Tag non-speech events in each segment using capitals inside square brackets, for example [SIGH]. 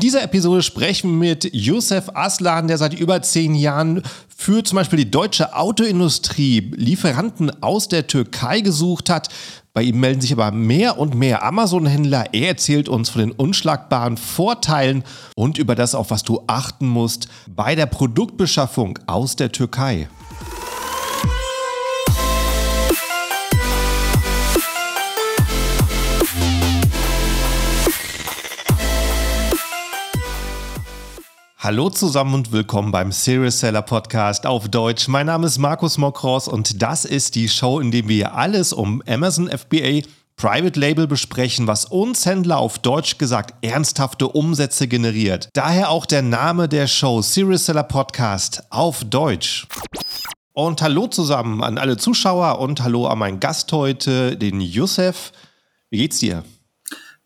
In dieser Episode sprechen wir mit Youssef Aslan, der seit über zehn Jahren für zum Beispiel die deutsche Autoindustrie Lieferanten aus der Türkei gesucht hat. Bei ihm melden sich aber mehr und mehr Amazon-Händler. Er erzählt uns von den unschlagbaren Vorteilen und über das, auf was du achten musst bei der Produktbeschaffung aus der Türkei. Hallo zusammen und willkommen beim Serious Seller Podcast auf Deutsch. Mein Name ist Markus Mokros und das ist die Show, in der wir alles um Amazon FBA Private Label besprechen, was uns Händler auf Deutsch gesagt ernsthafte Umsätze generiert. Daher auch der Name der Show Serious Seller Podcast auf Deutsch. Und hallo zusammen an alle Zuschauer und hallo an meinen Gast heute, den Youssef. Wie geht's dir?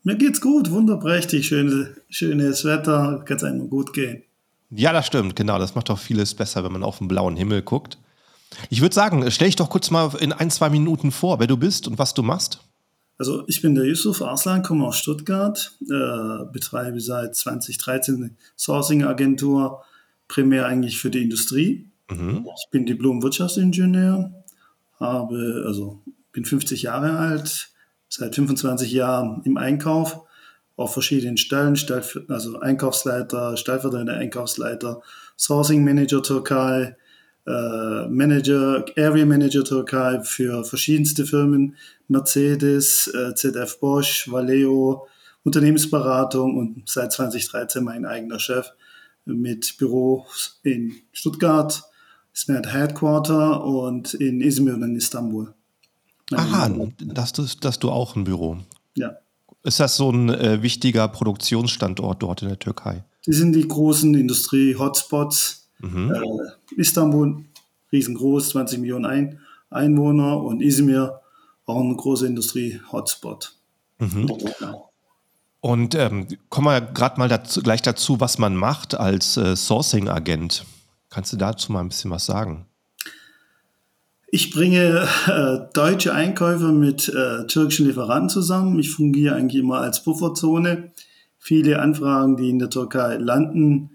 Mir geht's gut, wunderprächtig, schönes, schönes Wetter, kann es einem gut gehen. Ja, das stimmt, genau. Das macht doch vieles besser, wenn man auf den blauen Himmel guckt. Ich würde sagen, stell dich doch kurz mal in ein, zwei Minuten vor, wer du bist und was du machst. Also ich bin der Yusuf Arslan, komme aus Stuttgart, äh, betreibe seit 2013 eine Sourcing-Agentur, primär eigentlich für die Industrie. Mhm. Ich bin Diplom-Wirtschaftsingenieur, habe, also bin 50 Jahre alt, seit 25 Jahren im Einkauf auf verschiedenen Stellen, also Einkaufsleiter, stellvertretender Einkaufsleiter, Sourcing Manager Türkei, äh, Manager, Area Manager Türkei für verschiedenste Firmen, Mercedes, äh, ZF Bosch, Valeo, Unternehmensberatung und seit 2013 mein eigener Chef mit Büro in Stuttgart, Smart Headquarter und in Izmir und in Istanbul. Aha, dass du, dass du auch ein Büro. Ja. Ist das so ein äh, wichtiger Produktionsstandort dort in der Türkei? Die sind die großen Industrie-Hotspots. Mhm. Äh, Istanbul, riesengroß, 20 Millionen Ein Einwohner und Izmir, auch ein großer Industrie-Hotspot. Mhm. Und ähm, kommen wir gerade mal dazu, gleich dazu, was man macht als äh, Sourcing-Agent. Kannst du dazu mal ein bisschen was sagen? Ich bringe äh, deutsche Einkäufer mit äh, türkischen Lieferanten zusammen. Ich fungiere eigentlich immer als Pufferzone. Viele Anfragen, die in der Türkei landen,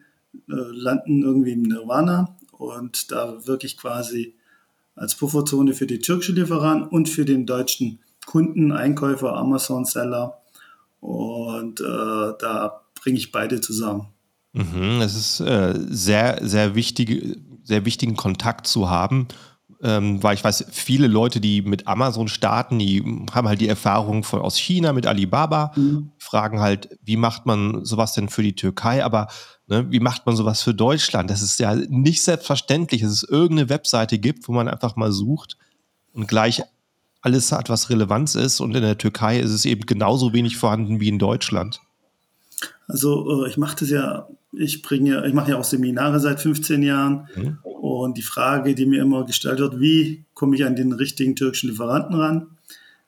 äh, landen irgendwie im Nirvana und da wirklich quasi als Pufferzone für die türkischen Lieferanten und für den deutschen Kunden, Einkäufer, Amazon-Seller. Und äh, da bringe ich beide zusammen. Mhm, es ist äh, sehr, sehr wichtig, sehr wichtigen Kontakt zu haben ähm, weil ich weiß, viele Leute, die mit Amazon starten, die haben halt die Erfahrung von aus China mit Alibaba, mhm. fragen halt, wie macht man sowas denn für die Türkei, aber ne, wie macht man sowas für Deutschland? Das ist ja nicht selbstverständlich, dass es irgendeine Webseite gibt, wo man einfach mal sucht und gleich alles hat, was Relevanz ist und in der Türkei ist es eben genauso wenig vorhanden wie in Deutschland. Also äh, ich mache das ja, ich bringe, ich mache ja auch Seminare seit 15 Jahren mhm. und die Frage, die mir immer gestellt wird, wie komme ich an den richtigen türkischen Lieferanten ran?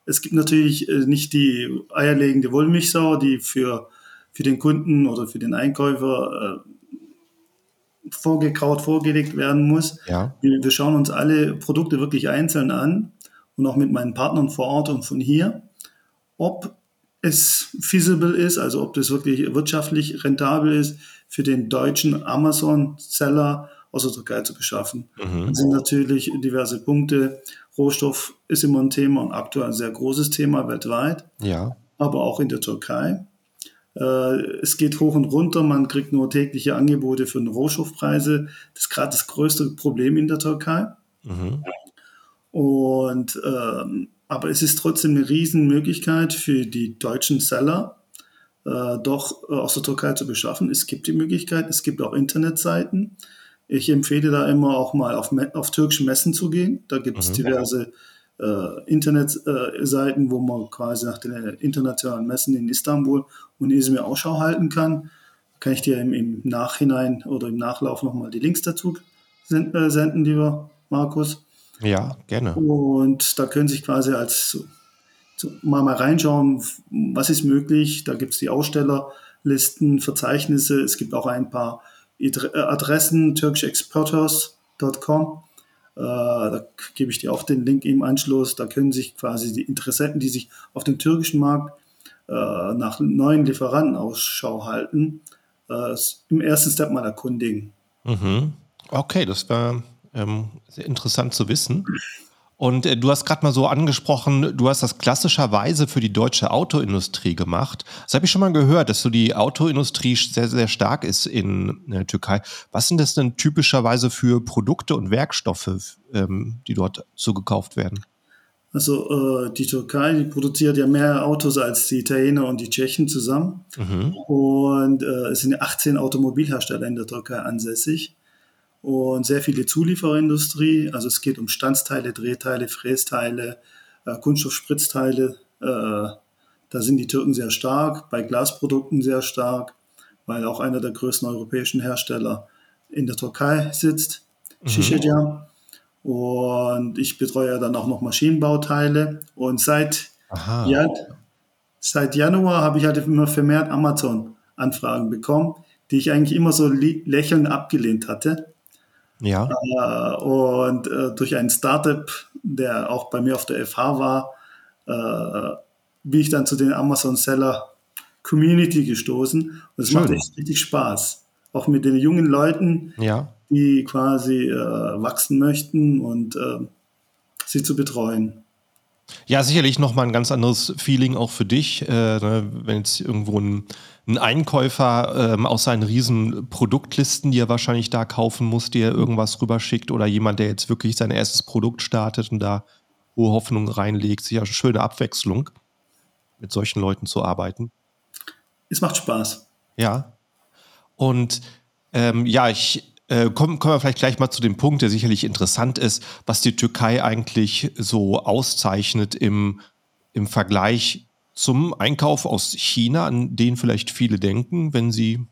Es gibt natürlich äh, nicht die eierlegende Wollmilchsau, die für, für den Kunden oder für den Einkäufer äh, vorgekaut, vorgelegt werden muss. Ja. Wir, wir schauen uns alle Produkte wirklich einzeln an und auch mit meinen Partnern vor Ort und von hier, ob es feasible ist, also ob das wirklich wirtschaftlich rentabel ist, für den deutschen Amazon-Seller aus der Türkei zu beschaffen. Mhm. Das sind natürlich diverse Punkte. Rohstoff ist immer ein Thema und aktuell ein sehr großes Thema weltweit, ja. aber auch in der Türkei. Äh, es geht hoch und runter, man kriegt nur tägliche Angebote für Rohstoffpreise. Das ist gerade das größte Problem in der Türkei. Mhm. Und ähm, aber es ist trotzdem eine Riesenmöglichkeit für die deutschen Seller, äh, doch äh, aus der Türkei zu beschaffen. Es gibt die Möglichkeit, es gibt auch Internetseiten. Ich empfehle da immer auch mal auf, auf türkische Messen zu gehen. Da gibt es mhm. diverse äh, Internetseiten, wo man quasi nach den internationalen Messen in Istanbul und Izmir Ausschau halten kann. Kann ich dir im, im Nachhinein oder im Nachlauf nochmal die Links dazu äh, senden, lieber Markus. Ja, gerne. Und da können Sie sich quasi als mal, mal reinschauen, was ist möglich. Da gibt es die Ausstellerlisten, Verzeichnisse. Es gibt auch ein paar äh, Adressen, turkishexporters.com. Äh, da gebe ich dir auch den Link im Anschluss. Da können sich quasi die Interessenten, die sich auf dem türkischen Markt äh, nach neuen Lieferanten Ausschau halten, äh, im ersten Step mal erkundigen. Mhm. Okay, das war ähm, sehr interessant zu wissen. Und äh, du hast gerade mal so angesprochen, du hast das klassischerweise für die deutsche Autoindustrie gemacht. Das habe ich schon mal gehört, dass so die Autoindustrie sehr, sehr stark ist in der Türkei. Was sind das denn typischerweise für Produkte und Werkstoffe, ähm, die dort zugekauft werden? Also äh, die Türkei, die produziert ja mehr Autos als die Italiener und die Tschechen zusammen. Mhm. Und äh, es sind 18 Automobilhersteller in der Türkei ansässig und sehr viele Zulieferindustrie. Also es geht um Standsteile, Drehteile, Frästeile, äh, Kunststoffspritzteile. Äh, da sind die Türken sehr stark, bei Glasprodukten sehr stark, weil auch einer der größten europäischen Hersteller in der Türkei sitzt, mhm. Şişecam. Und ich betreue dann auch noch Maschinenbauteile. Und seit, Jan seit Januar habe ich halt immer vermehrt Amazon-Anfragen bekommen, die ich eigentlich immer so lächelnd abgelehnt hatte. Ja. Äh, und äh, durch einen Startup, der auch bei mir auf der FH war, äh, bin ich dann zu den Amazon Seller Community gestoßen. Und es macht echt richtig Spaß. Auch mit den jungen Leuten, ja die quasi wachsen möchten und sie zu betreuen. Ja, sicherlich nochmal ein ganz anderes Feeling auch für dich, äh, ne, wenn jetzt irgendwo ein, ein Einkäufer ähm, aus seinen riesen Produktlisten, die er wahrscheinlich da kaufen muss, dir irgendwas rüberschickt oder jemand, der jetzt wirklich sein erstes Produkt startet und da hohe Hoffnungen reinlegt. Sicher eine schöne Abwechslung, mit solchen Leuten zu arbeiten. Es macht Spaß. Ja. Und ähm, ja, ich äh, kommen, kommen wir vielleicht gleich mal zu dem Punkt, der sicherlich interessant ist, was die Türkei eigentlich so auszeichnet im, im Vergleich zum Einkauf aus China, an den vielleicht viele denken, wenn sie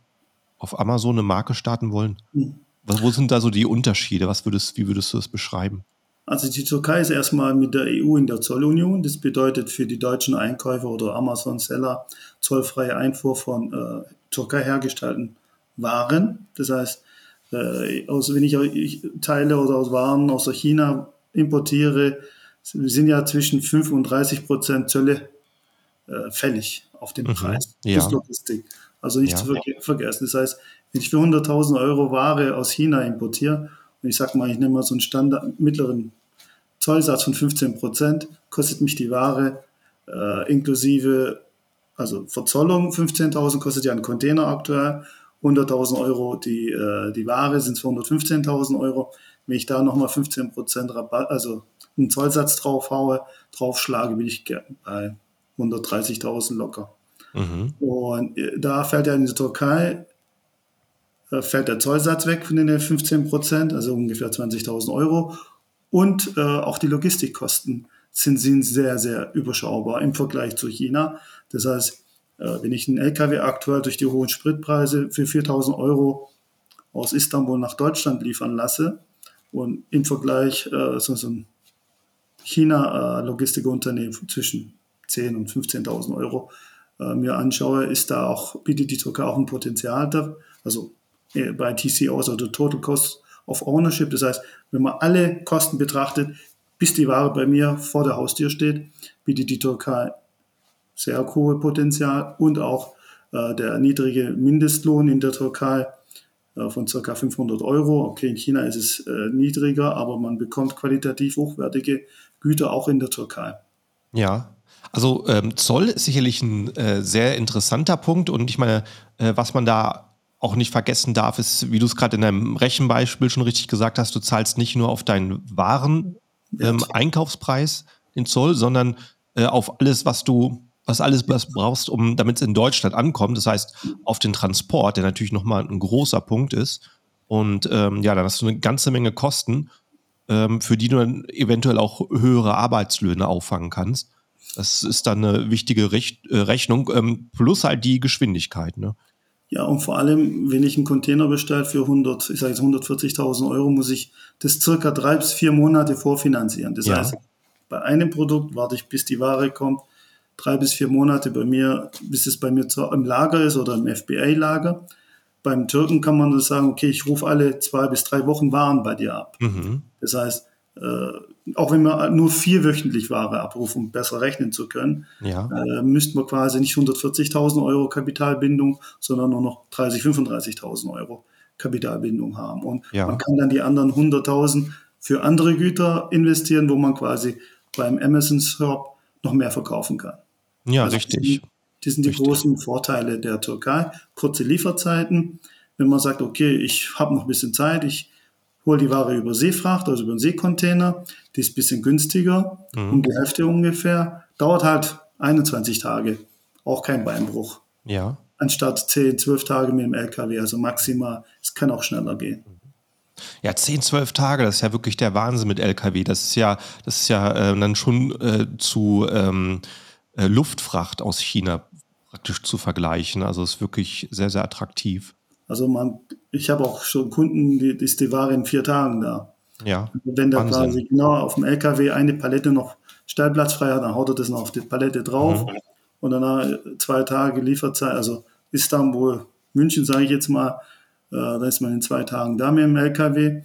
auf Amazon eine Marke starten wollen. Mhm. Wo sind da so die Unterschiede? Was würdest, wie würdest du das beschreiben? Also die Türkei ist erstmal mit der EU in der Zollunion. Das bedeutet für die deutschen Einkäufer oder Amazon-Seller zollfreie Einfuhr von äh, Türkei hergestellten Waren. Das heißt, äh, aus, wenn ich, ich Teile oder aus Waren aus China importiere, sind ja zwischen 5 und 30 Prozent Zölle äh, fällig auf den mhm. Preis. Ja. Das Logistik. Also nicht ja. zu ver vergessen. Das heißt, wenn ich für 100.000 Euro Ware aus China importiere, und ich sage mal, ich nehme mal so einen Standard, mittleren Zollsatz von 15 Prozent, kostet mich die Ware äh, inklusive, also Verzollung 15.000 kostet ja ein Container aktuell 100.000 Euro die, äh, die Ware, sind es 115.000 Euro. Wenn ich da nochmal 15% Rabatt, also einen Zollsatz drauf haue, draufschlage, bin ich bei 130.000 locker. Mhm. Und äh, da fällt ja in der Türkei, äh, fällt der Zollsatz weg von den 15%, also ungefähr 20.000 Euro. Und äh, auch die Logistikkosten sind, sind sehr, sehr überschaubar im Vergleich zu China. Das heißt, wenn ich einen LKW aktuell durch die hohen Spritpreise für 4000 Euro aus Istanbul nach Deutschland liefern lasse und im Vergleich äh, so, so ein China-Logistikunternehmen äh, zwischen 10.000 und 15.000 Euro äh, mir anschaue, ist da auch, bietet die Türkei auch ein Potenzial, da, also äh, bei TCOs oder Total Cost of Ownership. Das heißt, wenn man alle Kosten betrachtet, bis die Ware bei mir vor der Haustür steht, bietet die Türkei sehr hohe Potenzial und auch äh, der niedrige Mindestlohn in der Türkei äh, von ca. 500 Euro. Okay, in China ist es äh, niedriger, aber man bekommt qualitativ hochwertige Güter auch in der Türkei. Ja, also ähm, Zoll ist sicherlich ein äh, sehr interessanter Punkt und ich meine, äh, was man da auch nicht vergessen darf, ist, wie du es gerade in deinem Rechenbeispiel schon richtig gesagt hast, du zahlst nicht nur auf deinen Waren ähm, Einkaufspreis den Zoll, sondern äh, auf alles, was du was alles was brauchst, um damit es in Deutschland ankommt. Das heißt, auf den Transport, der natürlich nochmal ein großer Punkt ist. Und ähm, ja, dann hast du eine ganze Menge Kosten, ähm, für die du dann eventuell auch höhere Arbeitslöhne auffangen kannst. Das ist dann eine wichtige Rech äh, Rechnung, ähm, plus halt die Geschwindigkeit. Ne? Ja, und vor allem, wenn ich einen Container bestelle für 100, ich sage jetzt 140.000 Euro, muss ich das circa drei bis vier Monate vorfinanzieren. Das ja. heißt, bei einem Produkt warte ich, bis die Ware kommt drei bis vier Monate bei mir, bis es bei mir im Lager ist oder im FBA-Lager. Beim Türken kann man sagen, okay, ich rufe alle zwei bis drei Wochen Waren bei dir ab. Mhm. Das heißt, äh, auch wenn wir nur vier wöchentlich Ware abrufen, um besser rechnen zu können, ja. äh, müssten wir quasi nicht 140.000 Euro Kapitalbindung, sondern nur noch 30.000, 35.000 Euro Kapitalbindung haben. Und ja. man kann dann die anderen 100.000 für andere Güter investieren, wo man quasi beim Amazon Shop noch mehr verkaufen kann. Ja, also richtig. Die, die sind die richtig. großen Vorteile der Türkei. Kurze Lieferzeiten. Wenn man sagt, okay, ich habe noch ein bisschen Zeit, ich hole die Ware über Seefracht, also über einen Seekontainer, die ist ein bisschen günstiger, mhm. um die Hälfte ungefähr, dauert halt 21 Tage, auch kein Beinbruch. Ja. Anstatt 10, 12 Tage mit dem LKW, also maximal, es kann auch schneller gehen. Ja, 10, 12 Tage, das ist ja wirklich der Wahnsinn mit LKW. Das ist ja, das ist ja äh, dann schon äh, zu ähm, äh, Luftfracht aus China praktisch zu vergleichen. Also ist wirklich sehr, sehr attraktiv. Also man, ich habe auch schon Kunden, die, die ist die Ware in vier Tagen da. Ja. Also wenn der quasi genau auf dem LKW eine Palette noch Stellplatz frei hat, dann haut er das noch auf die Palette drauf mhm. und danach zwei Tage Lieferzeit, also Istanbul, München sage ich jetzt mal, äh, da ist man in zwei Tagen da mit dem LKW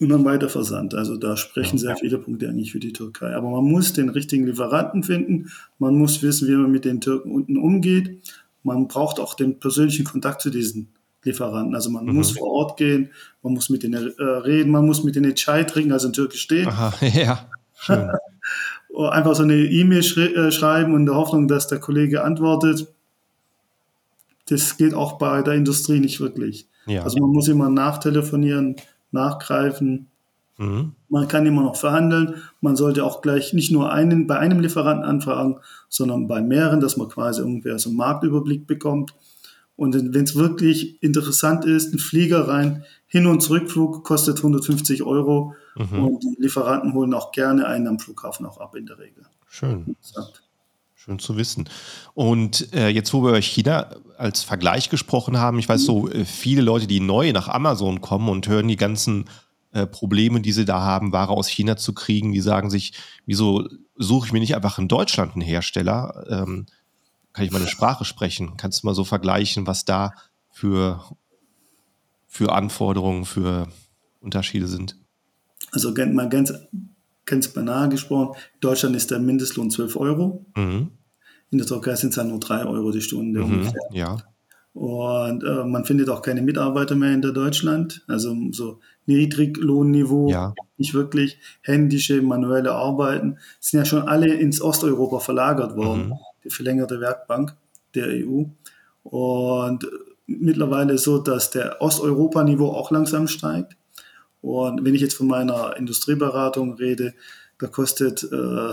und dann weiter versandt. Also da sprechen sehr viele Punkte eigentlich für die Türkei. Aber man muss den richtigen Lieferanten finden, man muss wissen, wie man mit den Türken unten umgeht. Man braucht auch den persönlichen Kontakt zu diesen Lieferanten. Also man mhm. muss vor Ort gehen, man muss mit denen äh, reden, man muss mit denen Chai trinken, also in Türkisch stehen. Aha, [LAUGHS] ja. [LAUGHS] Einfach so eine E-Mail schri äh, schreiben und in der Hoffnung, dass der Kollege antwortet. Das geht auch bei der Industrie nicht wirklich. Ja. Also man muss immer nachtelefonieren, nachgreifen. Mhm. Man kann immer noch verhandeln. Man sollte auch gleich nicht nur einen bei einem Lieferanten anfragen, sondern bei mehreren, dass man quasi ungefähr so einen Marktüberblick bekommt. Und wenn es wirklich interessant ist, ein Flieger rein, Hin- und Zurückflug kostet 150 Euro mhm. und die Lieferanten holen auch gerne einen am Flughafen auch ab in der Regel. Schön. Schön zu wissen. Und äh, jetzt, wo wir über China als Vergleich gesprochen haben, ich weiß so, äh, viele Leute, die neu nach Amazon kommen und hören die ganzen äh, Probleme, die sie da haben, Ware aus China zu kriegen, die sagen sich, wieso suche ich mir nicht einfach in Deutschland einen Hersteller? Ähm, kann ich meine Sprache sprechen? Kannst du mal so vergleichen, was da für, für Anforderungen, für Unterschiede sind? Also mal ganz, ganz banal gesprochen, in Deutschland ist der Mindestlohn 12 Euro. Mhm. In der Türkei sind es halt nur 3 Euro die Stunde mhm, ungefähr. Ja. Und äh, man findet auch keine Mitarbeiter mehr in der Deutschland. Also so Niedriglohnniveau, ja. nicht wirklich händische, manuelle Arbeiten, sind ja schon alle ins Osteuropa verlagert worden. Mhm die verlängerte Werkbank der EU. Und mittlerweile ist so, dass der Osteuropa-Niveau auch langsam steigt. Und wenn ich jetzt von meiner Industrieberatung rede, da kostet äh,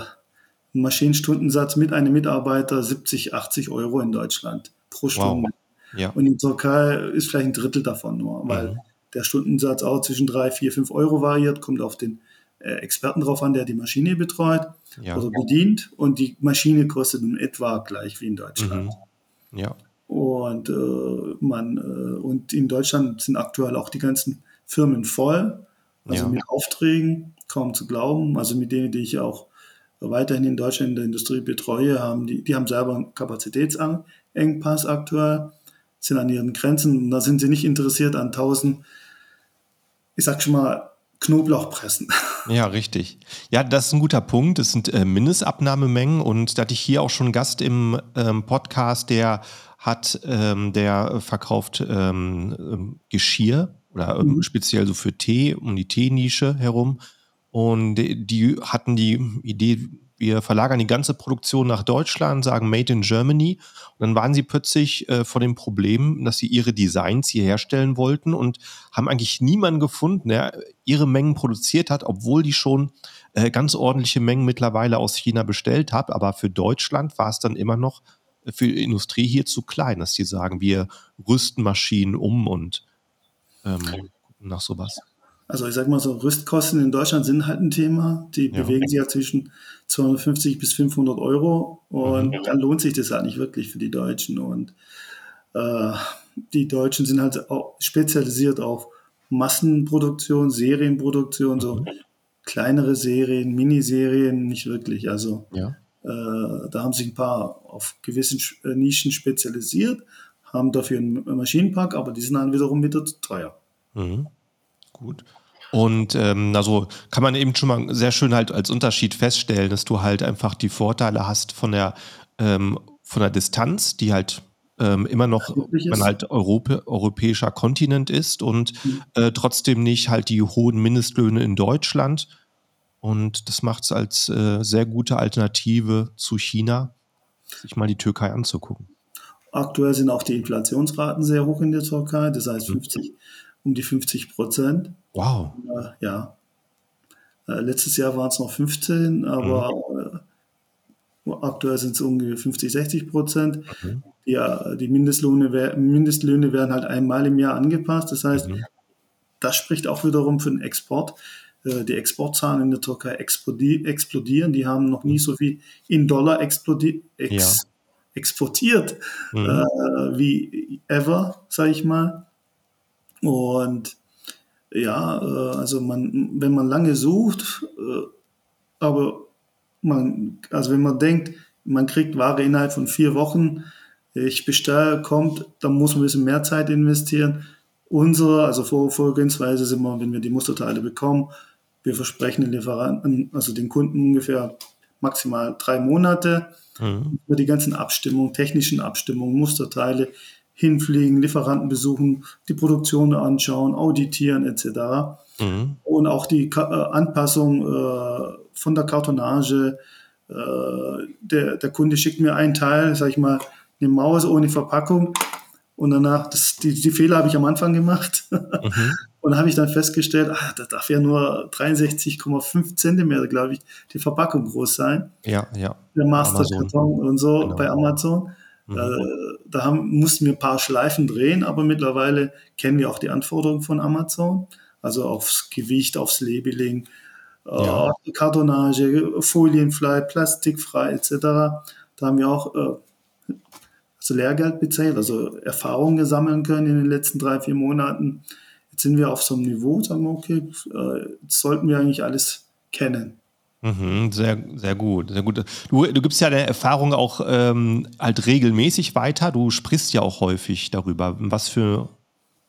ein Maschinenstundensatz mit einem Mitarbeiter 70, 80 Euro in Deutschland pro Stunde. Wow. Ja. Und in Türkei ist vielleicht ein Drittel davon nur, weil mhm. der Stundensatz auch zwischen 3, 4, 5 Euro variiert, kommt auf den äh, Experten drauf an, der die Maschine betreut ja. oder bedient. Und die Maschine kostet in etwa gleich wie in Deutschland. Mhm. Ja. Und, äh, man, äh, und in Deutschland sind aktuell auch die ganzen Firmen voll, also ja. mit Aufträgen, kaum zu glauben. Also mit denen, die ich auch weiterhin in Deutschland in der Industrie betreue, haben die, die haben selber einen Kapazitätsengpass aktuell, sind an ihren Grenzen. Und da sind sie nicht interessiert an tausend, ich sag schon mal, Knoblauch pressen. [LAUGHS] Ja, richtig. Ja, das ist ein guter Punkt. Das sind äh, Mindestabnahmemengen und da hatte ich hier auch schon einen Gast im ähm, Podcast, der hat, ähm, der verkauft ähm, ähm Geschirr oder mhm. speziell so für Tee, um die Teenische herum. Und die hatten die Idee, wir verlagern die ganze Produktion nach Deutschland, sagen Made in Germany. Und dann waren sie plötzlich äh, vor dem Problem, dass sie ihre Designs hier herstellen wollten und haben eigentlich niemanden gefunden, der ihre Mengen produziert hat, obwohl die schon äh, ganz ordentliche Mengen mittlerweile aus China bestellt hat. Aber für Deutschland war es dann immer noch äh, für die Industrie hier zu klein, dass sie sagen, wir rüsten Maschinen um und ähm, nach sowas. Also ich sage mal so, Rüstkosten in Deutschland sind halt ein Thema. Die ja. bewegen sich ja zwischen 250 bis 500 Euro und mhm. dann lohnt sich das halt nicht wirklich für die Deutschen. Und äh, die Deutschen sind halt auch spezialisiert auf Massenproduktion, Serienproduktion, so mhm. kleinere Serien, Miniserien nicht wirklich. Also ja. äh, da haben sich ein paar auf gewissen äh, Nischen spezialisiert, haben dafür einen Maschinenpark, aber die sind dann wiederum wieder zu teuer. Mhm. Gut. Und ähm, also kann man eben schon mal sehr schön halt als Unterschied feststellen, dass du halt einfach die Vorteile hast von der, ähm, von der Distanz, die halt ähm, immer noch man halt Europä europäischer Kontinent ist und mhm. äh, trotzdem nicht halt die hohen Mindestlöhne in Deutschland. Und das macht es als äh, sehr gute Alternative zu China, sich mal die Türkei anzugucken. Aktuell sind auch die Inflationsraten sehr hoch in der Türkei, das heißt 50, mhm. um die 50 Prozent. Wow. Äh, ja. Äh, letztes Jahr waren es noch 15, aber mhm. äh, aktuell sind es ungefähr 50, 60 Prozent. Mhm. Ja, die Mindestlöhne, Mindestlöhne werden halt einmal im Jahr angepasst. Das heißt, mhm. das spricht auch wiederum für den Export. Die Exportzahlen in der Türkei explodieren. Die haben noch nie so viel in Dollar explodiert. Ex ja exportiert mhm. äh, wie ever, sage ich mal. Und ja, äh, also man, wenn man lange sucht, äh, aber man, also wenn man denkt, man kriegt Ware innerhalb von vier Wochen, ich bestelle, kommt, dann muss man ein bisschen mehr Zeit investieren. Unsere, also Vor Vorgehensweise sind wir, wenn wir die Musterteile bekommen, wir versprechen den Lieferanten, also den Kunden ungefähr maximal drei Monate. Mhm. Über die ganzen Abstimmungen, technischen Abstimmungen, Musterteile hinfliegen, Lieferanten besuchen, die Produktion anschauen, auditieren etc. Mhm. Und auch die Ka äh, Anpassung äh, von der Kartonage. Äh, der, der Kunde schickt mir einen Teil, sag ich mal, eine Maus ohne Verpackung. Und danach, das, die, die Fehler habe ich am Anfang gemacht. Mhm. [LAUGHS] Und habe ich dann festgestellt, ach, das darf ja nur 63,5 Zentimeter, glaube ich, die Verpackung groß sein. Ja, ja. Der Masterkarton und so genau. bei Amazon. Mhm. Äh, da haben, mussten wir ein paar Schleifen drehen, aber mittlerweile kennen wir auch die Anforderungen von Amazon. Also aufs Gewicht, aufs Labeling, äh, ja. äh, Kartonage, folienfrei, plastikfrei etc. Da haben wir auch äh, also Lehrgeld bezahlt, also Erfahrungen sammeln können in den letzten drei, vier Monaten Jetzt sind wir auf so einem Niveau, sagen wir, okay, äh, sollten wir eigentlich alles kennen. Mhm, sehr, sehr gut, sehr gut. Du, du gibst ja deine Erfahrung auch ähm, halt regelmäßig weiter. Du sprichst ja auch häufig darüber. Was für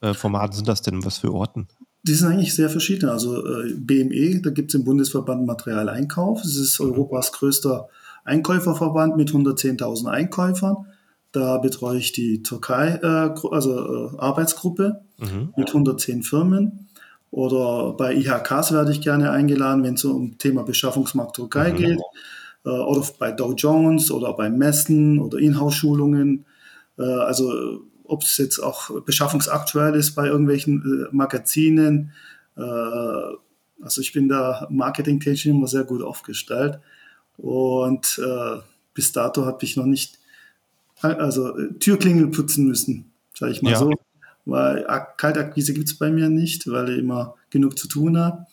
äh, Formate sind das denn? Was für Orten? Die sind eigentlich sehr verschieden. Also äh, BME, da gibt es im Bundesverband Materialeinkauf. Das ist Europas größter Einkäuferverband mit 110.000 Einkäufern. Da betreue ich die Türkei, äh, also äh, Arbeitsgruppe mhm. mit 110 Firmen. Oder bei IHKs werde ich gerne eingeladen, wenn es um Thema Beschaffungsmarkt Türkei mhm. geht. Äh, oder bei Dow Jones oder bei Messen oder Inhouse-Schulungen. Äh, also ob es jetzt auch beschaffungsaktuell ist bei irgendwelchen äh, Magazinen. Äh, also ich bin da marketingtechnisch immer sehr gut aufgestellt. Und bis dato habe ich noch nicht also äh, Türklingel putzen müssen, sage ich mal ja. so. Weil Kaltakquise gibt es bei mir nicht, weil ich immer genug zu tun habe.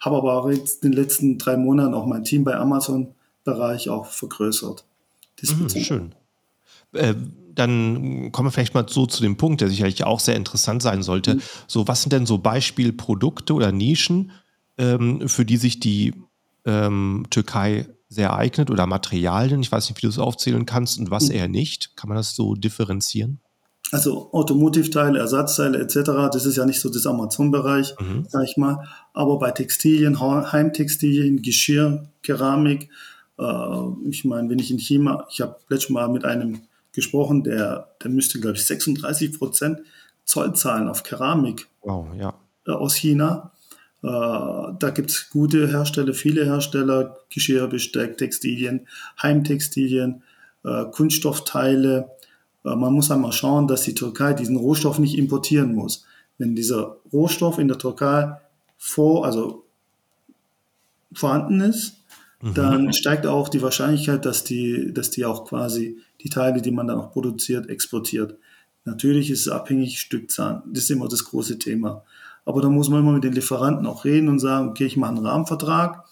Habe aber auch jetzt in den letzten drei Monaten auch mein Team bei Amazon-Bereich auch vergrößert. Mhm, schön. Äh, dann kommen wir vielleicht mal so zu dem Punkt, der sicherlich auch sehr interessant sein sollte. Mhm. So, was sind denn so Beispielprodukte oder Nischen, ähm, für die sich die ähm, Türkei sehr eignet oder Materialien? Ich weiß nicht, wie du es aufzählen kannst und was mhm. eher nicht. Kann man das so differenzieren? Also Automotivteile, Ersatzteile etc., das ist ja nicht so das Amazon-Bereich, mhm. sag ich mal. Aber bei Textilien, Heimtextilien, Geschirr, Keramik, äh, ich meine, wenn ich in China, ich habe letztes Mal mit einem gesprochen, der, der müsste, glaube ich, 36 Prozent Zoll zahlen auf Keramik wow, ja. äh, aus China. Äh, da gibt es gute Hersteller, viele Hersteller, Geschirr, Besteck, Textilien, Heimtextilien, äh, Kunststoffteile. Äh, man muss einmal schauen, dass die Türkei diesen Rohstoff nicht importieren muss. Wenn dieser Rohstoff in der Türkei vor, also vorhanden ist, mhm. dann steigt auch die Wahrscheinlichkeit, dass die, dass die auch quasi die Teile, die man dann auch produziert, exportiert. Natürlich ist es abhängig Stückzahlen. Das ist immer das große Thema. Aber da muss man immer mit den Lieferanten auch reden und sagen, okay, ich mache einen Rahmenvertrag,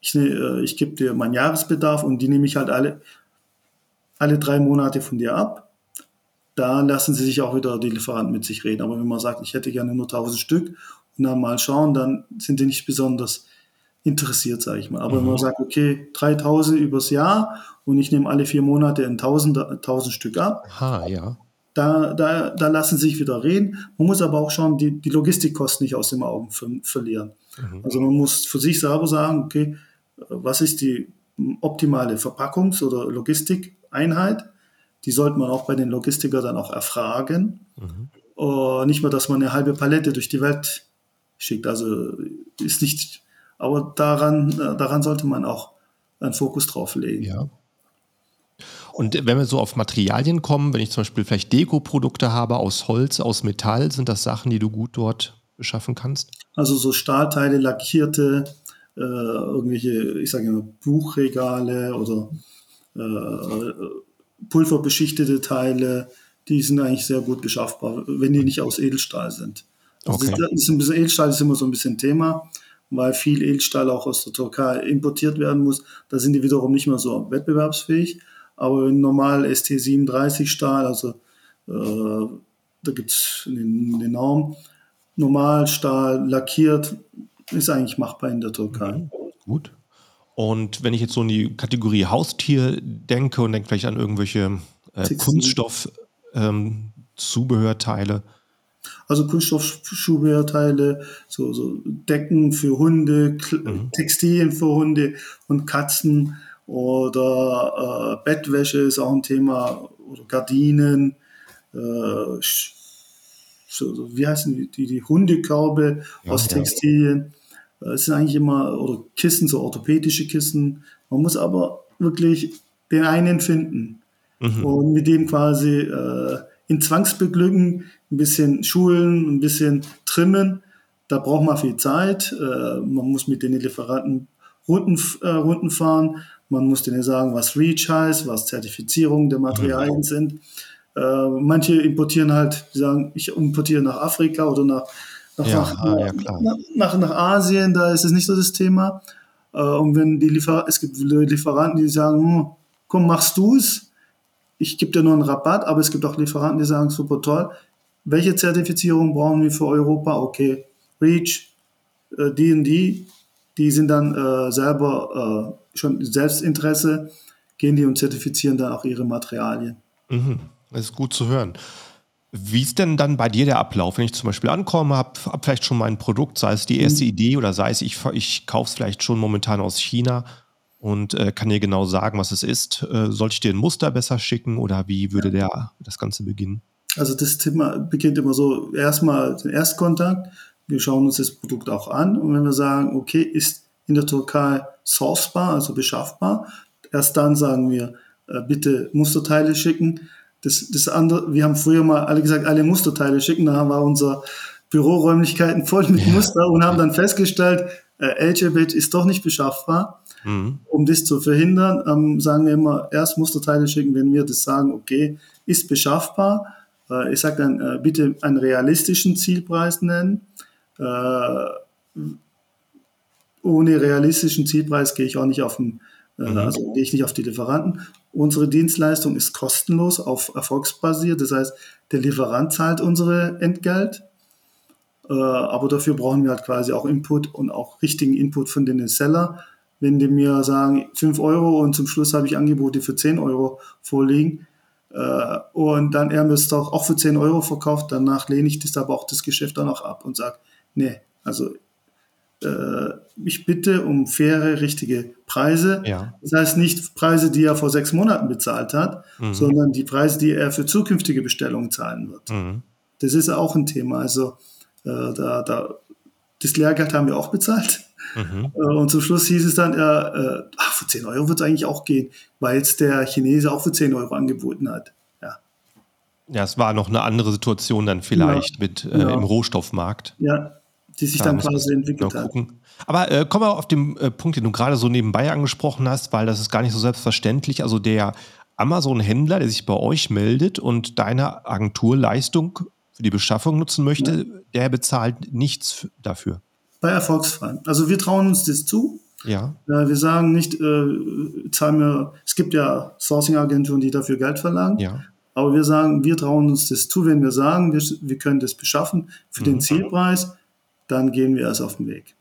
ich, äh, ich gebe dir meinen Jahresbedarf und die nehme ich halt alle, alle drei Monate von dir ab. Da lassen sie sich auch wieder die Lieferanten mit sich reden. Aber wenn man sagt, ich hätte gerne nur 1000 Stück und dann mal schauen, dann sind die nicht besonders interessiert, sage ich mal. Aber mhm. wenn man mhm. sagt, okay, 3000 übers Jahr und ich nehme alle vier Monate ein 1000, 1000 Stück ab, Aha, ja. Da, da, da lassen sich wieder reden. Man muss aber auch schauen, die, die Logistikkosten nicht aus den Augen ver verlieren. Mhm. Also man muss für sich selber sagen, okay, was ist die optimale Verpackungs- oder Logistikeinheit? Die sollte man auch bei den Logistikern dann auch erfragen. Mhm. Uh, nicht mehr, dass man eine halbe Palette durch die Welt schickt. Also ist nicht, aber daran, daran sollte man auch einen Fokus drauf legen. Ja. Und wenn wir so auf Materialien kommen, wenn ich zum Beispiel vielleicht Dekoprodukte habe aus Holz, aus Metall, sind das Sachen, die du gut dort beschaffen kannst? Also so Stahlteile, lackierte, äh, irgendwelche, ich sage immer, Buchregale oder äh, pulverbeschichtete Teile, die sind eigentlich sehr gut beschaffbar, wenn die nicht aus Edelstahl sind. Also okay. das ist ein bisschen, Edelstahl ist immer so ein bisschen Thema, weil viel Edelstahl auch aus der Türkei importiert werden muss. Da sind die wiederum nicht mehr so wettbewerbsfähig. Aber normal ST37 Stahl, also äh, da gibt es den, den Norm, Normalstahl, lackiert, ist eigentlich machbar in der Türkei. Mhm, gut. Und wenn ich jetzt so in die Kategorie Haustier denke und denke vielleicht an irgendwelche äh, Kunststoff-Zubehörteile. Ähm, also Kunststoff-Zubehörteile, so, so, Decken für Hunde, mhm. Textilien für Hunde und Katzen oder äh, Bettwäsche ist auch ein Thema oder Gardinen, äh, so, wie heißen die, die, die Hundekörbe ja, aus Textilien. Ja. Es sind eigentlich immer, oder Kissen, so orthopädische Kissen. Man muss aber wirklich den einen finden mhm. und mit dem quasi äh, in Zwangsbeglücken, ein bisschen schulen, ein bisschen trimmen. Da braucht man viel Zeit. Äh, man muss mit den Lieferanten Runden, äh, Runden fahren. Man muss denen sagen, was REACH heißt, was Zertifizierung der Materialien mhm. sind. Äh, manche importieren halt, die sagen, ich importiere nach Afrika oder nach, nach, ja, nach, ah, ja, nach, nach, nach, Asien, da ist es nicht so das Thema. Äh, und wenn die Liefer es gibt Lieferanten, die sagen, hm, komm, machst du es, ich gebe dir nur einen Rabatt, aber es gibt auch Lieferanten, die sagen, super toll, welche Zertifizierung brauchen wir für Europa? Okay, REACH, äh, die und die, die sind dann äh, selber äh, schon Selbstinteresse, gehen die und zertifizieren dann auch ihre Materialien. Mhm. Das ist gut zu hören. Wie ist denn dann bei dir der Ablauf, wenn ich zum Beispiel ankomme, habe hab vielleicht schon mein Produkt, sei es die erste mhm. Idee oder sei es, ich, ich kaufe es vielleicht schon momentan aus China und äh, kann dir genau sagen, was es ist. Äh, sollte ich dir ein Muster besser schicken oder wie würde der, das Ganze beginnen? Also das Thema beginnt immer so, erstmal den Erstkontakt. Wir schauen uns das Produkt auch an und wenn wir sagen, okay, ist in der Türkei sourcebar, also beschaffbar, erst dann sagen wir, äh, bitte Musterteile schicken. Das, das andere, wir haben früher mal alle gesagt, alle Musterteile schicken, da haben wir unser Büroräumlichkeiten voll mit ja. Muster und haben dann festgestellt, äh, LGBit ist doch nicht beschaffbar. Mhm. Um das zu verhindern, ähm, sagen wir immer, erst Musterteile schicken, wenn wir das sagen, okay, ist beschaffbar. Äh, ich sage dann, äh, bitte einen realistischen Zielpreis nennen. Äh, ohne realistischen Zielpreis gehe ich auch nicht auf den, äh, mhm. also gehe ich nicht auf die Lieferanten. Unsere Dienstleistung ist kostenlos auf erfolgsbasiert. Das heißt, der Lieferant zahlt unsere Entgelt. Äh, aber dafür brauchen wir halt quasi auch Input und auch richtigen Input von den Seller. Wenn die mir sagen 5 Euro und zum Schluss habe ich Angebote für 10 Euro vorliegen äh, und dann er mir es doch auch für 10 Euro verkauft, danach lehne ich das aber auch das Geschäft dann auch ab und sage, nee, also ich bitte um faire, richtige Preise. Ja. Das heißt nicht Preise, die er vor sechs Monaten bezahlt hat, mhm. sondern die Preise, die er für zukünftige Bestellungen zahlen wird. Mhm. Das ist auch ein Thema. Also äh, da, da, das Lehrgeld haben wir auch bezahlt. Mhm. Äh, und zum Schluss hieß es dann, äh, ach, für 10 Euro wird es eigentlich auch gehen, weil jetzt der Chinese auch für 10 Euro angeboten hat. Ja, ja es war noch eine andere Situation dann vielleicht ja, mit äh, ja. im Rohstoffmarkt. Ja, die sich da dann quasi entwickelt hat. Aber äh, kommen wir auf den äh, Punkt, den du gerade so nebenbei angesprochen hast, weil das ist gar nicht so selbstverständlich. Also der Amazon-Händler, der sich bei euch meldet und deine Agenturleistung für die Beschaffung nutzen möchte, ja. der bezahlt nichts dafür. Bei Erfolgsfallen. Also wir trauen uns das zu. Ja. Äh, wir sagen nicht, äh, zahlen wir, es gibt ja Sourcing-Agenturen, die dafür Geld verlangen. Ja. Aber wir sagen, wir trauen uns das zu, wenn wir sagen, wir, wir können das beschaffen für mhm. den Zielpreis dann gehen wir erst auf den Weg.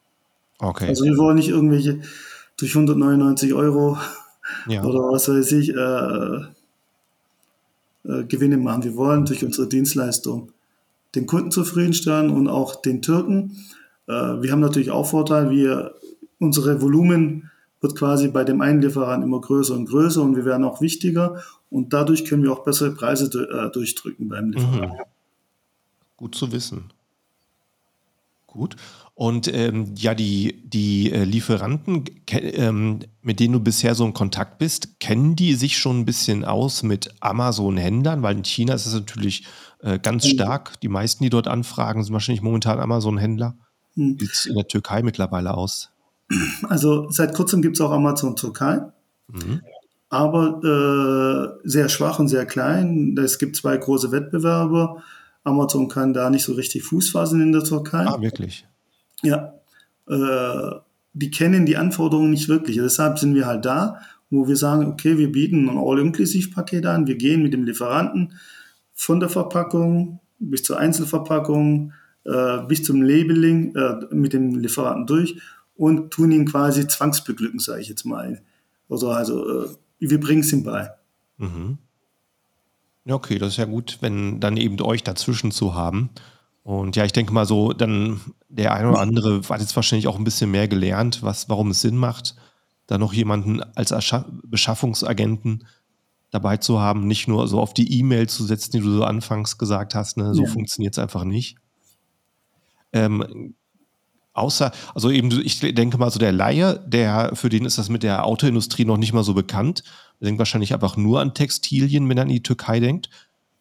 Okay. Also wir wollen nicht irgendwelche durch 199 Euro ja. [LAUGHS] oder was weiß ich äh, äh, Gewinne machen. Wir wollen durch unsere Dienstleistung den Kunden zufriedenstellen und auch den Türken. Äh, wir haben natürlich auch Vorteil, wir, unsere Volumen wird quasi bei dem einen Lieferanten immer größer und größer und wir werden auch wichtiger und dadurch können wir auch bessere Preise äh, durchdrücken beim Lieferanten. Mhm. Gut zu wissen. Gut. Und ähm, ja, die, die äh, Lieferanten, ähm, mit denen du bisher so in Kontakt bist, kennen die sich schon ein bisschen aus mit Amazon-Händlern? Weil in China ist es natürlich äh, ganz mhm. stark. Die meisten, die dort anfragen, sind wahrscheinlich momentan Amazon-Händler. Mhm. Wie sieht es in der Türkei mittlerweile aus? Also seit kurzem gibt es auch Amazon Türkei. Mhm. Aber äh, sehr schwach und sehr klein. Es gibt zwei große Wettbewerber. Amazon kann da nicht so richtig Fuß fassen in der Türkei. Ah, wirklich? Ja. Äh, die kennen die Anforderungen nicht wirklich. Deshalb sind wir halt da, wo wir sagen, okay, wir bieten ein All-Inklusiv-Paket an. Wir gehen mit dem Lieferanten von der Verpackung bis zur Einzelverpackung, äh, bis zum Labeling äh, mit dem Lieferanten durch und tun ihn quasi zwangsbeglücken, sage ich jetzt mal. Also, also äh, wir bringen es ihm bei. Mhm. Ja, okay, das ist ja gut, wenn dann eben euch dazwischen zu haben. Und ja, ich denke mal so, dann der eine oder andere hat jetzt wahrscheinlich auch ein bisschen mehr gelernt, was, warum es Sinn macht, da noch jemanden als Beschaffungsagenten dabei zu haben, nicht nur so auf die E-Mail zu setzen, die du so anfangs gesagt hast. Ne? So ja. funktioniert es einfach nicht. Ähm, außer, also eben, ich denke mal so der Laie, der, für den ist das mit der Autoindustrie noch nicht mal so bekannt. Der denkt wahrscheinlich einfach nur an Textilien, wenn er an die Türkei denkt.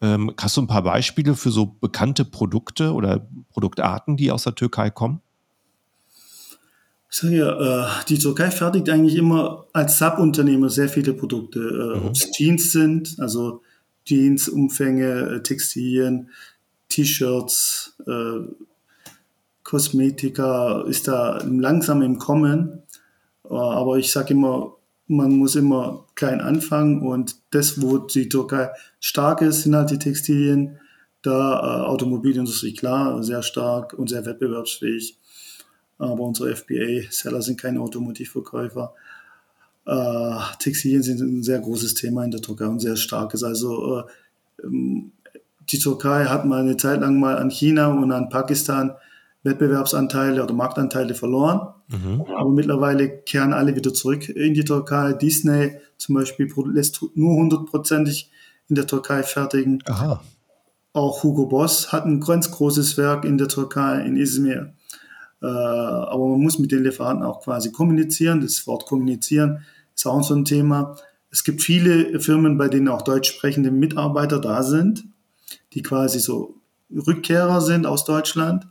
Ähm, hast du ein paar Beispiele für so bekannte Produkte oder Produktarten, die aus der Türkei kommen? Ich sage ja, äh, die Türkei fertigt eigentlich immer als Subunternehmer sehr viele Produkte. Äh, mhm. Ob es Jeans sind, also Jeans, Umfänge, äh, Textilien, T-Shirts, Kosmetika ist da langsam im Kommen. Äh, aber ich sage immer, man muss immer klein anfangen und das, wo die Türkei stark ist, sind halt die Textilien. Da äh, Automobilindustrie klar, sehr stark und sehr wettbewerbsfähig. Aber unsere FBA-Seller sind keine Automotivverkäufer. Äh, Textilien sind ein sehr großes Thema in der Türkei und sehr starkes. Also äh, ähm, die Türkei hat mal eine Zeit lang mal an China und an Pakistan Wettbewerbsanteile oder Marktanteile verloren. Mhm. Aber mittlerweile kehren alle wieder zurück in die Türkei. Disney zum Beispiel lässt nur hundertprozentig in der Türkei fertigen. Aha. Auch Hugo Boss hat ein ganz großes Werk in der Türkei, in Izmir. Äh, aber man muss mit den Lieferanten auch quasi kommunizieren. Das Wort kommunizieren ist auch so ein Thema. Es gibt viele Firmen, bei denen auch deutsch sprechende Mitarbeiter da sind, die quasi so Rückkehrer sind aus Deutschland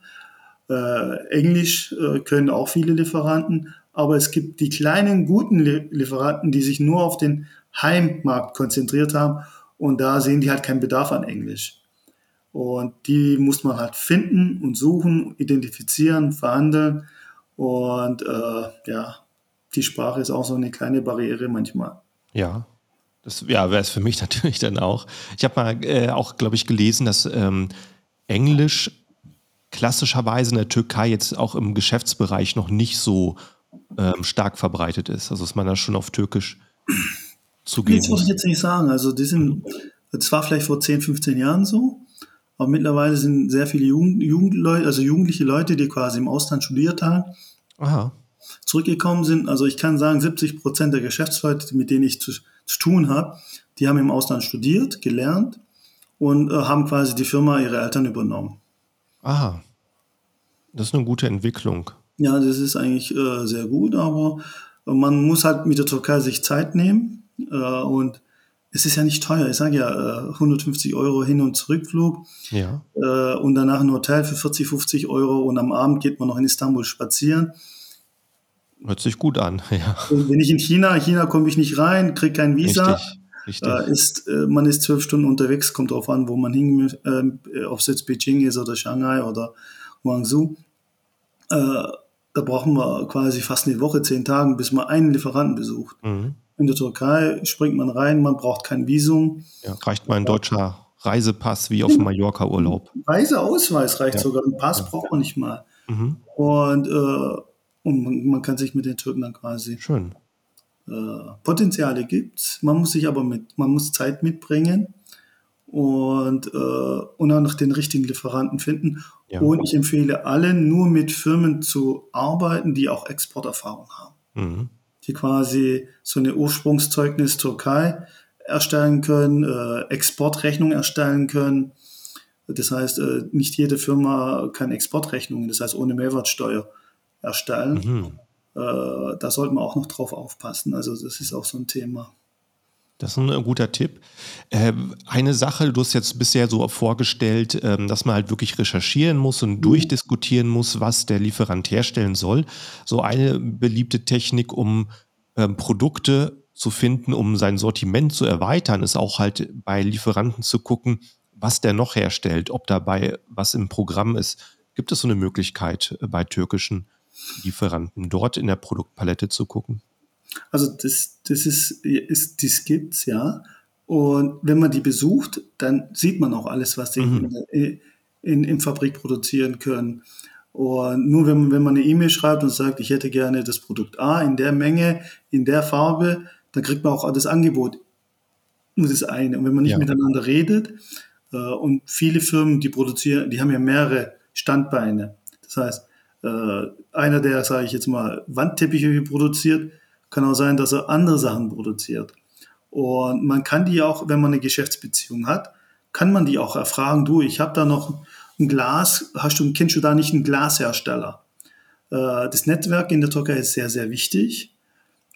äh, Englisch äh, können auch viele Lieferanten, aber es gibt die kleinen guten Lieferanten, die sich nur auf den Heimmarkt konzentriert haben und da sehen die halt keinen Bedarf an Englisch. Und die muss man halt finden und suchen, identifizieren, verhandeln. Und äh, ja, die Sprache ist auch so eine kleine Barriere manchmal. Ja, das ja, wäre es für mich [LAUGHS] natürlich dann auch. Ich habe mal äh, auch, glaube ich, gelesen, dass ähm, Englisch klassischerweise in der Türkei jetzt auch im Geschäftsbereich noch nicht so ähm, stark verbreitet ist. Also dass man da schon auf Türkisch zugehen Das muss ich jetzt nicht sagen. Also die sind, das war vielleicht vor 10, 15 Jahren so, aber mittlerweile sind sehr viele Jugend, Jugendleute, also jugendliche Leute, die quasi im Ausland studiert haben, Aha. zurückgekommen sind. Also ich kann sagen, 70 Prozent der Geschäftsleute, mit denen ich zu, zu tun habe, die haben im Ausland studiert, gelernt und äh, haben quasi die Firma ihrer Eltern übernommen. Aha. Das ist eine gute Entwicklung. Ja, das ist eigentlich äh, sehr gut, aber man muss halt mit der Türkei sich Zeit nehmen äh, und es ist ja nicht teuer. Ich sage ja, äh, 150 Euro Hin- und Zurückflug ja. Äh, und danach ein Hotel für 40, 50 Euro und am Abend geht man noch in Istanbul spazieren. Hört sich gut an, [LAUGHS] ja. Wenn ich in China, China komme ich nicht rein, kriege kein Visa. Richtig. Äh, ist, äh, man ist zwölf Stunden unterwegs, kommt darauf an, wo man hin, äh, ob es jetzt Beijing ist oder Shanghai oder Guangzhou. Äh, da brauchen wir quasi fast eine Woche, zehn Tage, bis man einen Lieferanten besucht. Mhm. In der Türkei springt man rein, man braucht kein Visum. Ja, reicht mal ein deutscher Reisepass wie auf dem Mallorca-Urlaub. Reiseausweis reicht ja. sogar, ein Pass ja. braucht man nicht mal. Mhm. Und, äh, und man, man, kann sich mit den Türken dann quasi Schön. Äh, Potenziale gibt. Man muss sich aber mit, man muss Zeit mitbringen und, äh, und dann noch den richtigen Lieferanten finden. Ja. Und ich empfehle allen, nur mit Firmen zu arbeiten, die auch Exporterfahrung haben. Mhm. Die quasi so eine Ursprungszeugnis Türkei erstellen können, äh, Exportrechnung erstellen können. Das heißt, äh, nicht jede Firma kann Exportrechnungen, das heißt ohne Mehrwertsteuer erstellen. Mhm. Äh, da sollte man auch noch drauf aufpassen. Also das ist auch so ein Thema. Das ist ein guter Tipp. Ähm, eine Sache, du hast jetzt bisher so vorgestellt, ähm, dass man halt wirklich recherchieren muss und mhm. durchdiskutieren muss, was der Lieferant herstellen soll. So eine beliebte Technik, um ähm, Produkte zu finden, um sein Sortiment zu erweitern, ist auch halt bei Lieferanten zu gucken, was der noch herstellt, ob dabei was im Programm ist. Gibt es so eine Möglichkeit äh, bei türkischen Lieferanten dort in der Produktpalette zu gucken? Also das, das ist, ist das gibt's ja. Und wenn man die besucht, dann sieht man auch alles, was die mhm. in, in, in Fabrik produzieren können. Und nur wenn, wenn man eine E-Mail schreibt und sagt, ich hätte gerne das Produkt A in der Menge, in der Farbe, dann kriegt man auch das Angebot. Nur das eine. Und wenn man nicht ja. miteinander redet, äh, und viele Firmen, die produzieren, die haben ja mehrere Standbeine. Das heißt, äh, einer, der, sage ich jetzt mal, Wandteppiche produziert, kann auch sein, dass er andere Sachen produziert. Und man kann die auch, wenn man eine Geschäftsbeziehung hat, kann man die auch erfragen, du, ich habe da noch ein Glas, hast du, kennst du da nicht einen Glashersteller? Äh, das Netzwerk in der Türkei ist sehr, sehr wichtig.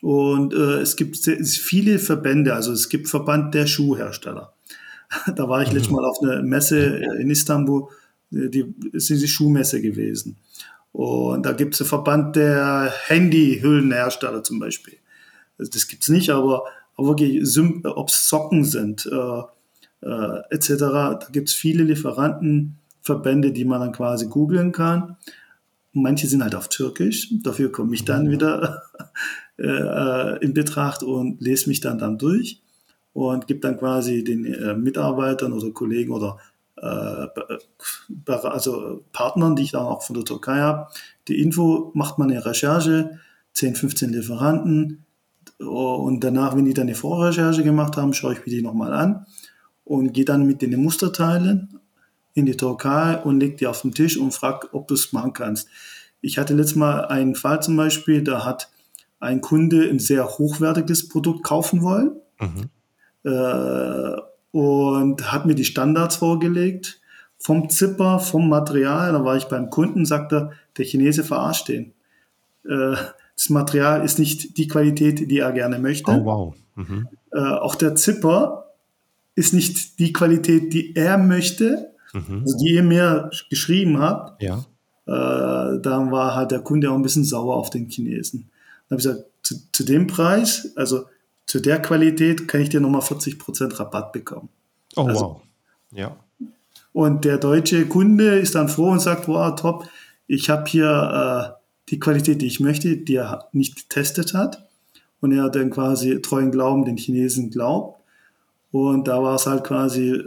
Und äh, es gibt sehr, viele Verbände, also es gibt Verband der Schuhhersteller. [LAUGHS] Da war ich letztes mhm. Mal auf einer Messe in Istanbul, die, ist die Schuhmesse gewesen. Und da gibt es einen Verband der Handyhüllenhersteller zum Beispiel. Also das gibt es nicht, aber, aber wirklich, ob es Socken sind, äh, äh, etc., da gibt es viele Lieferantenverbände, die man dann quasi googeln kann. Manche sind halt auf Türkisch, dafür komme ich dann wieder [LAUGHS] äh, in Betracht und lese mich dann dann durch und gebe dann quasi den äh, Mitarbeitern oder Kollegen oder äh, also Partnern, die ich dann auch von der Türkei habe. Die Info macht man eine Recherche, 10, 15 Lieferanten und danach, wenn die dann eine Vorrecherche gemacht haben, schaue ich mir die nochmal an und gehe dann mit den Musterteilen in die Türkei und lege die auf den Tisch und frage, ob du es machen kannst. Ich hatte letztes Mal einen Fall zum Beispiel, da hat ein Kunde ein sehr hochwertiges Produkt kaufen wollen. Mhm. Äh, und hat mir die Standards vorgelegt vom Zipper, vom Material. Da war ich beim Kunden, sagte der Chinese verarscht den. Äh, das Material ist nicht die Qualität, die er gerne möchte. Oh, wow. Mhm. Äh, auch der Zipper ist nicht die Qualität, die er möchte, mhm. also die ihr mir geschrieben habt. Ja. Äh, dann war halt der Kunde auch ein bisschen sauer auf den Chinesen. Dann habe ich gesagt, zu, zu dem Preis, also zu der Qualität kann ich dir nochmal 40% Rabatt bekommen. Oh, also, wow. Ja. Und der deutsche Kunde ist dann froh und sagt, wow, top, ich habe hier äh, die Qualität, die ich möchte, die er nicht getestet hat. Und er hat dann quasi treuen Glauben den Chinesen glaubt. Und da war es halt quasi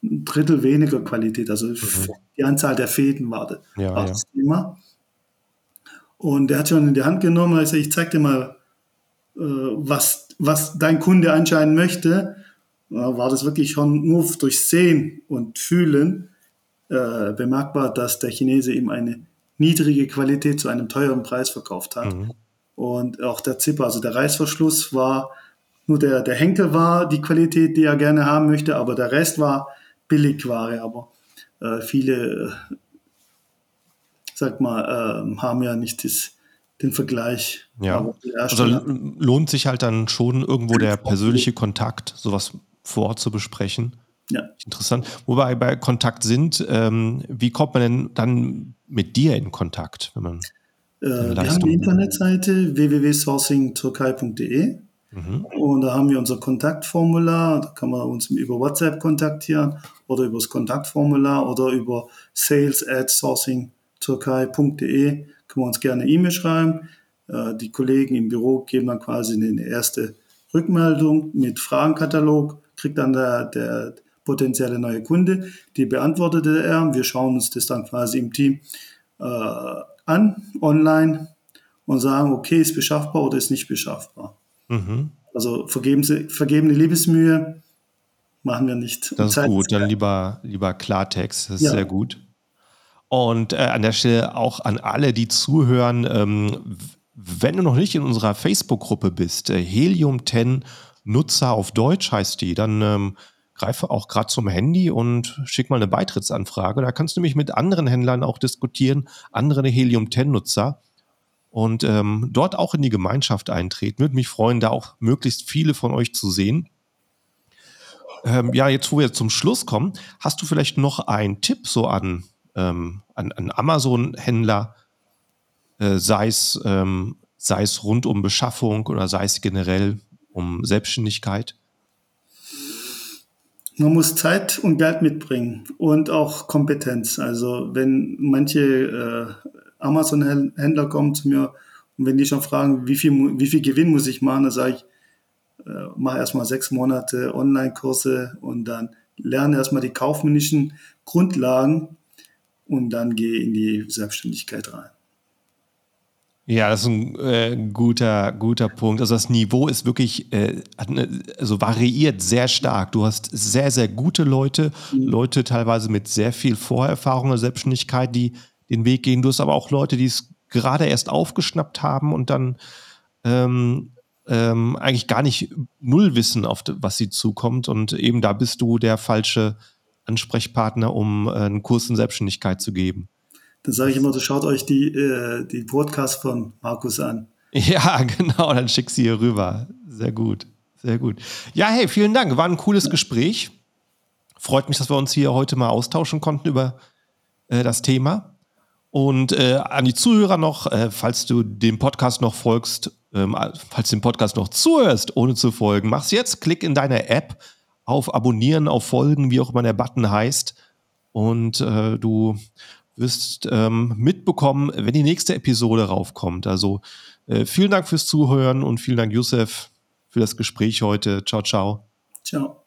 ein Drittel weniger Qualität. Also mhm. die Anzahl der Fäden war, ja, war ja. das Thema. Und er hat schon in die Hand genommen, also ich zeig dir mal, äh, was was dein Kunde anscheinend möchte, war das wirklich schon nur durch Sehen und Fühlen äh, bemerkbar, dass der Chinese ihm eine niedrige Qualität zu einem teuren Preis verkauft hat. Mhm. Und auch der Zipper, also der Reißverschluss war, nur der, der Henkel war die Qualität, die er gerne haben möchte, aber der Rest war Billigware. Aber äh, viele, äh, sag mal, äh, haben ja nicht das den Vergleich. Ja, also lohnt sich halt dann schon irgendwo der persönliche Kontakt, sowas vor Ort zu besprechen. Ja. Interessant. Wobei bei Kontakt sind, ähm, wie kommt man denn dann mit dir in Kontakt, wenn man äh, wir haben die Internetseite www.sourcingtürkei.de mhm. und da haben wir unser Kontaktformular. Da kann man uns über WhatsApp kontaktieren oder über das Kontaktformular oder über sales at sourcingtürkei.de können wir uns gerne E-Mail schreiben. Äh, die Kollegen im Büro geben dann quasi eine erste Rückmeldung mit Fragenkatalog, kriegt dann der, der potenzielle neue Kunde, die beantwortete er. Wir schauen uns das dann quasi im Team äh, an, online und sagen, okay, ist beschaffbar oder ist nicht beschaffbar. Mhm. Also vergeben Sie, vergebene Liebesmühe machen wir nicht. Das ist gut, dann lieber, lieber Klartext, das ist ja. sehr gut. Und äh, an der Stelle auch an alle, die zuhören, ähm, wenn du noch nicht in unserer Facebook-Gruppe bist, äh, Helium 10 Nutzer auf Deutsch heißt die, dann ähm, greife auch gerade zum Handy und schick mal eine Beitrittsanfrage. Da kannst du nämlich mit anderen Händlern auch diskutieren, andere Helium 10 Nutzer und ähm, dort auch in die Gemeinschaft eintreten. Würde mich freuen, da auch möglichst viele von euch zu sehen. Ähm, ja, jetzt wo wir zum Schluss kommen, hast du vielleicht noch einen Tipp so an, ähm, an, an Amazon-Händler, äh, sei, es, ähm, rund um Beschaffung oder sei es generell um Selbstständigkeit? Man muss Zeit und Geld mitbringen und auch Kompetenz. Also wenn manche äh, Amazon-Händler kommen zu mir und wenn die schon fragen, wie viel, wie viel Gewinn muss ich machen, dann sage ich, äh, mach erstmal sechs Monate Online-Kurse und dann lerne erstmal die kaufmännischen Grundlagen und dann gehe in die Selbstständigkeit rein. Ja, das ist ein äh, guter, guter Punkt. Also das Niveau ist wirklich, äh, also variiert sehr stark. Du hast sehr, sehr gute Leute, mhm. Leute teilweise mit sehr viel Vorerfahrung in der Selbstständigkeit, die den Weg gehen. Du hast aber auch Leute, die es gerade erst aufgeschnappt haben und dann ähm, ähm, eigentlich gar nicht null wissen, auf was sie zukommt. Und eben da bist du der falsche Ansprechpartner, um äh, einen Kurs in Selbstständigkeit zu geben. Dann sage ich immer, so schaut euch die, äh, die Podcast von Markus an. [LAUGHS] Ja, genau, dann schick sie hier rüber. Sehr gut, sehr gut. Ja, hey, vielen Dank. War ein cooles. Gespräch. Freut mich, dass wir uns hier heute mal austauschen konnten über äh, das Thema. Und äh, an die Zuhörer noch, äh, falls du dem Podcast noch folgst, ähm, falls du dem Podcast noch zuhörst, ohne zu folgen, mach's jetzt. Klick in deine App auf Abonnieren, auf Folgen, wie auch immer der Button heißt. Und äh, du wirst ähm, mitbekommen, wenn die nächste Episode raufkommt. Also äh, vielen Dank fürs Zuhören und vielen Dank, Youssef, für das Gespräch heute. Ciao, ciao. Ciao.